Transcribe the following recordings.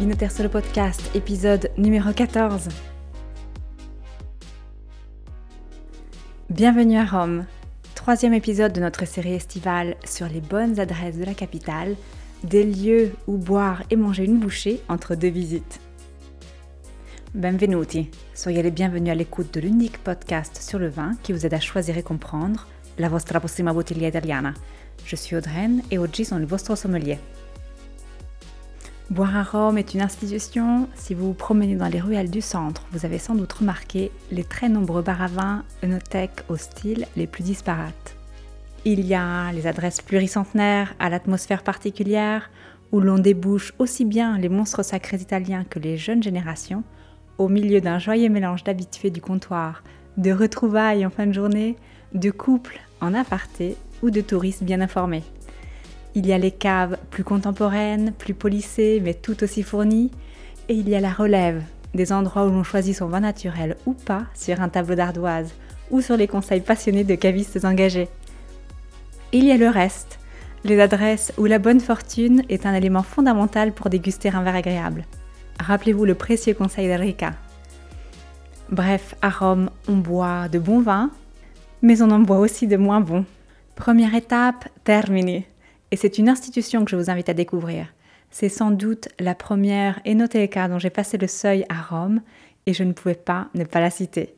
Vinoter sur le podcast, épisode numéro 14. Bienvenue à Rome, troisième épisode de notre série estivale sur les bonnes adresses de la capitale, des lieux où boire et manger une bouchée entre deux visites. Benvenuti, soyez les bienvenus à l'écoute de l'unique podcast sur le vin qui vous aide à choisir et comprendre la vostra prossima bottiglia italiana. Je suis Audreyne et oggi sono il vostro sommelier. Boire à Rome est une institution. Si vous vous promenez dans les ruelles du centre, vous avez sans doute remarqué les très nombreux bars à vin, style les plus disparates. Il y a les adresses pluricentenaires à l'atmosphère particulière, où l'on débouche aussi bien les monstres sacrés italiens que les jeunes générations, au milieu d'un joyeux mélange d'habitués du comptoir, de retrouvailles en fin de journée, de couples en aparté ou de touristes bien informés. Il y a les caves plus contemporaines, plus polissées, mais tout aussi fournies. Et il y a la relève, des endroits où l'on choisit son vin naturel ou pas sur un tableau d'ardoise, ou sur les conseils passionnés de cavistes engagés. il y a le reste, les adresses où la bonne fortune est un élément fondamental pour déguster un verre agréable. Rappelez-vous le précieux conseil d'Enrica. Bref, à Rome, on boit de bons vins, mais on en boit aussi de moins bons. Première étape, terminé. Et c'est une institution que je vous invite à découvrir. C'est sans doute la première enoteca dont j'ai passé le seuil à Rome et je ne pouvais pas ne pas la citer.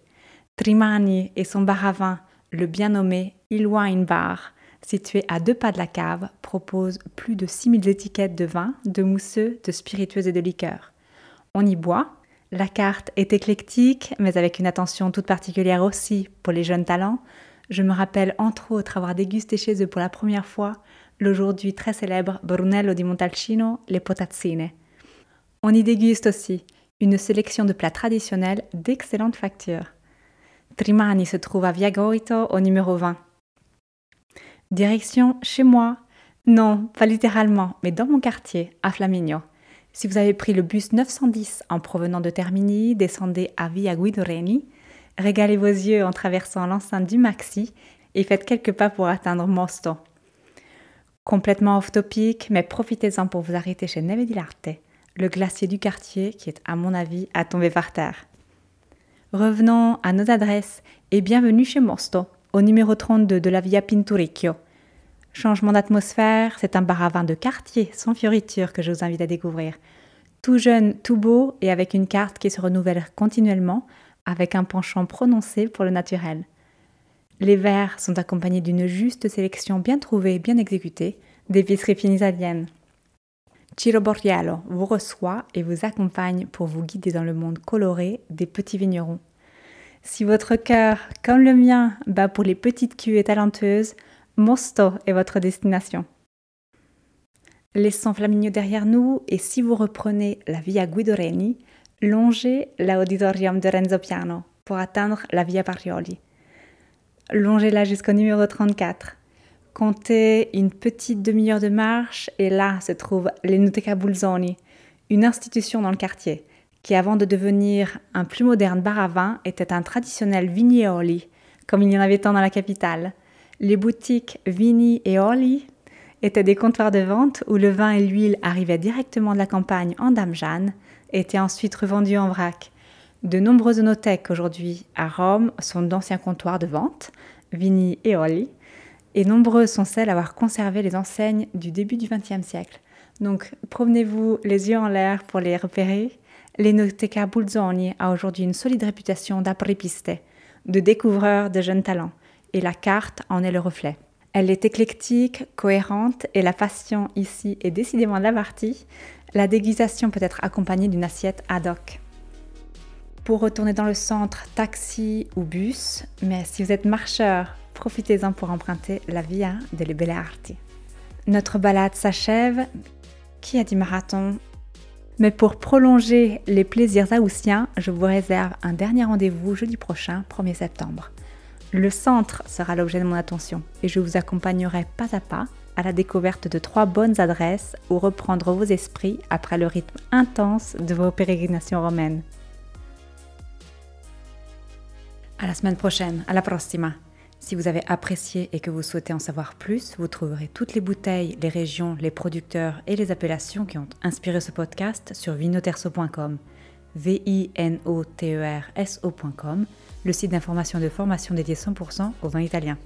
Trimani et son bar à vin, le bien nommé Il Wine Bar, situé à deux pas de la cave, propose plus de 6000 étiquettes de vin, de mousseux, de spiritueux et de liqueurs. On y boit. La carte est éclectique, mais avec une attention toute particulière aussi pour les jeunes talents. Je me rappelle entre autres avoir dégusté chez eux pour la première fois l'aujourd'hui très célèbre Brunello di Montalcino, les potazzine. On y déguste aussi une sélection de plats traditionnels d'excellente facture. Trimani se trouve à Via Goito au numéro 20. Direction chez moi Non, pas littéralement, mais dans mon quartier, à Flaminio. Si vous avez pris le bus 910 en provenant de Termini, descendez à Via Guidoreni, régalez vos yeux en traversant l'enceinte du Maxi et faites quelques pas pour atteindre Mosto. Complètement off-topic, mais profitez-en pour vous arrêter chez Neve di Larte, le glacier du quartier qui est, à mon avis, à tomber par terre. Revenons à nos adresses et bienvenue chez Mosto, au numéro 32 de la Via Pinturicchio. Changement d'atmosphère, c'est un bar de quartier sans fioriture que je vous invite à découvrir. Tout jeune, tout beau et avec une carte qui se renouvelle continuellement, avec un penchant prononcé pour le naturel. Les verres sont accompagnés d'une juste sélection bien trouvée et bien exécutée d'épiceries fines italiennes. Ciro Borriello vous reçoit et vous accompagne pour vous guider dans le monde coloré des petits vignerons. Si votre cœur, comme le mien, bat pour les petites cuves talentueuses, Mosto est votre destination. Laissons Flaminio derrière nous et si vous reprenez la Via Guidoreni, longez l'Auditorium de Renzo Piano pour atteindre la Via Parioli longez-la jusqu'au numéro 34. Comptez une petite demi-heure de marche et là se trouve l'Enoteca Bulzoni, une institution dans le quartier qui, avant de devenir un plus moderne bar à vin, était un traditionnel vignioli, comme il y en avait tant dans la capitale. Les boutiques Vini et Oli étaient des comptoirs de vente où le vin et l'huile arrivaient directement de la campagne en Dame Jeanne et étaient ensuite revendus en vrac. De nombreuses onothèques aujourd'hui à Rome sont d'anciens comptoirs de vente, Vini et Oli, et nombreuses sont celles à avoir conservé les enseignes du début du XXe siècle. Donc promenez-vous les yeux en l'air pour les repérer. L'Enoteca Bulzoni a aujourd'hui une solide réputation d'apripiste, de découvreur de jeunes talents, et la carte en est le reflet. Elle est éclectique, cohérente, et la passion ici est décidément la partie. La déguisation peut être accompagnée d'une assiette ad hoc. Pour retourner dans le centre, taxi ou bus, mais si vous êtes marcheur, profitez-en pour emprunter la Via delle Belle Arti. Notre balade s'achève. Qui a dit marathon? Mais pour prolonger les plaisirs haussiens, je vous réserve un dernier rendez-vous jeudi prochain, 1er septembre. Le centre sera l'objet de mon attention et je vous accompagnerai pas à pas à la découverte de trois bonnes adresses où reprendre vos esprits après le rythme intense de vos pérégrinations romaines. À la semaine prochaine, à la prossima. Si vous avez apprécié et que vous souhaitez en savoir plus, vous trouverez toutes les bouteilles, les régions, les producteurs et les appellations qui ont inspiré ce podcast sur vinoterso.com, v i n o t e r s o.com, le site d'information et de formation dédié 100% au vin italien.